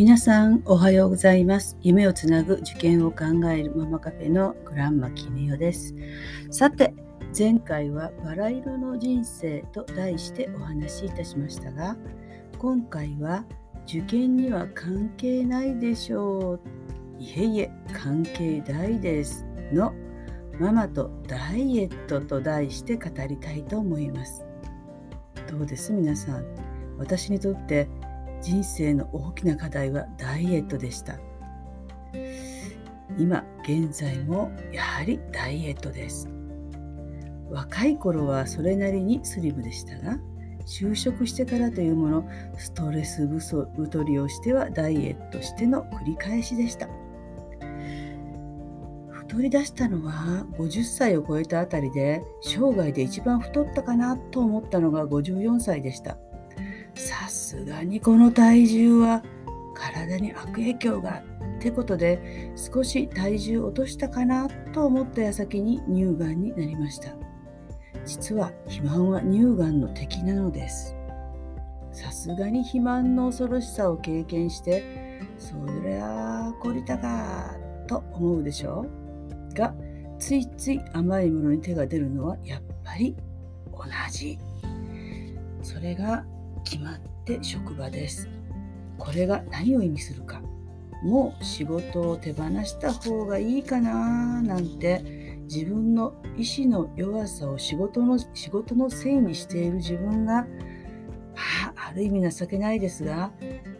皆さんおはようございます。夢をつなぐ受験を考えるママカフェのグランマキミヨです。さて前回はバラ色の人生と題してお話しいたしましたが今回は受験には関係ないでしょう。いえいえ関係大ですのママとダイエットと題して語りたいと思います。どうです？皆さん。私にとって人生の大きな課題はダイエットでした。今現在もやはりダイエットです。若い頃はそれなりにスリムでしたが就職してからというものストレス太りをしてはダイエットしての繰り返しでした。太り出したのは50歳を超えたあたりで生涯で一番太ったかなと思ったのが54歳でした。さすがにこの体重は体に悪影響がってことで少し体重落としたかなと思った矢先に乳がんになりました。実は肥満は乳がんの敵なのです。さすがに肥満の恐ろしさを経験してそりゃあ懲りたかと思うでしょう。がついつい甘いものに手が出るのはやっぱり同じ。それが決まって職場です。これが何を意味するか。もう仕事を手放した方がいいかななんて自分の意志の弱さを仕事の仕事のせいにしている自分が、あ、ある意味情けないですが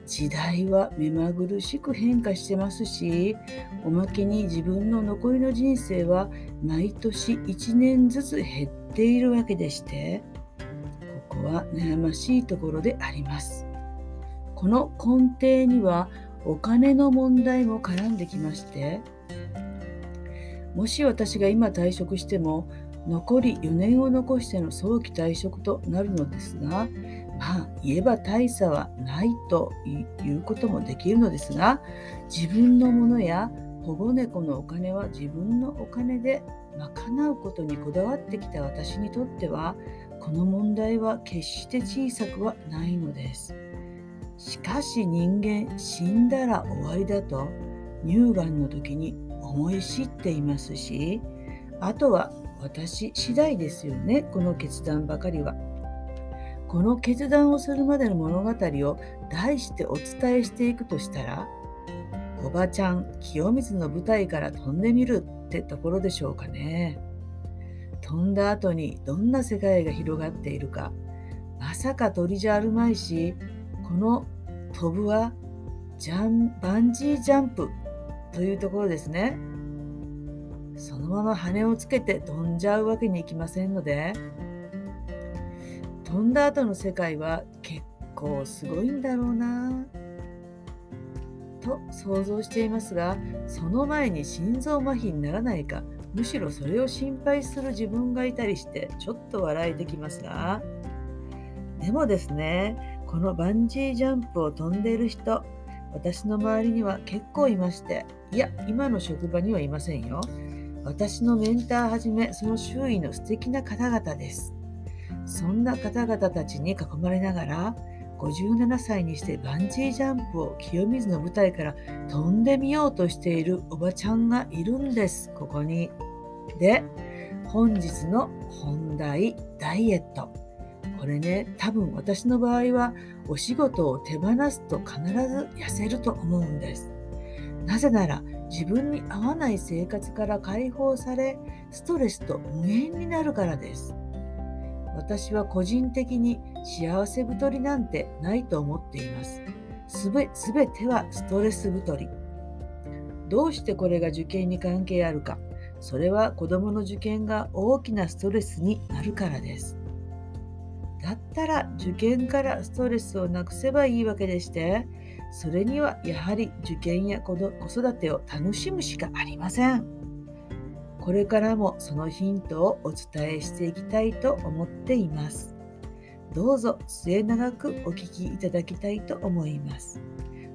時代は目まぐるしく変化してますしおまけに自分の残りの人生は毎年1年ずつ減っているわけでしてこは悩ましいところであります。この根底にはお金の問題も絡んできましてもし私が今退職しても残り4年を残しての早期退職となるのですがまあ言えば大差はないということもできるのですが自分のものや保護猫のお金は自分のお金で賄うことにこだわってきた私にとってはこの問題は決して小さくはないのです。しかし人間死んだら終わりだと乳がんの時に思い知っていますしあとは私次第ですよねこの決断ばかりは。この決断をするまでの物語を題してお伝えしていくとしたらおばちゃん清水の舞台から飛んでみるってところでしょうかね。飛んだ後にどんな世界が広がっているか。まさか鳥じゃあるまいしこの飛ぶはジャンバンジージャンプというところですね。そのまま羽をつけて飛んじゃうわけにいきませんので飛んだ後の世界は結構すごいんだろうな。と想像していますがその前に心臓麻痺にならないか。むしろそれを心配する自分がいたりしてちょっと笑えてきますがでもですねこのバンジージャンプを飛んでいる人私の周りには結構いましていや今の職場にはいませんよ。私のメンターはじめその周囲の素敵な方々です。そんな方々たちに囲まれながら57歳にしてバンジージャンプを清水の舞台から飛んでみようとしているおばちゃんがいるんです、ここに。で、本日の本題、ダイエット。これね、多分私の場合はお仕事を手放すと必ず痩せると思うんです。なぜなら自分に合わない生活から解放され、ストレスと無縁になるからです。私は個人的に幸せ太りなんてないと思っています。すべてはストレス太り。どうしてこれが受験に関係あるか。それは子供の受験が大きなストレスになるからです。だったら受験からストレスをなくせばいいわけでして、それにはやはり受験や子育てを楽しむしかありません。これからもそのヒントをお伝えしていきたいと思っています。どうぞ末永くお聞きいただきたいと思います。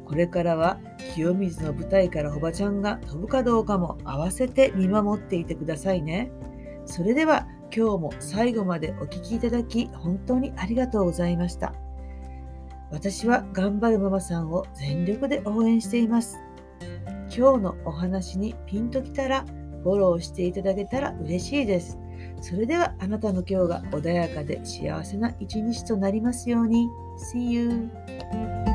これからは清水の舞台からおばちゃんが飛ぶかどうかも合わせて見守っていてくださいね。それでは今日も最後までお聴きいただき本当にありがとうございました。私は頑張るママさんを全力で応援しています。今日のお話にピンときたらフォローしていただけたら嬉しいです。それではあなたの今日が穏やかで幸せな一日となりますように。See you!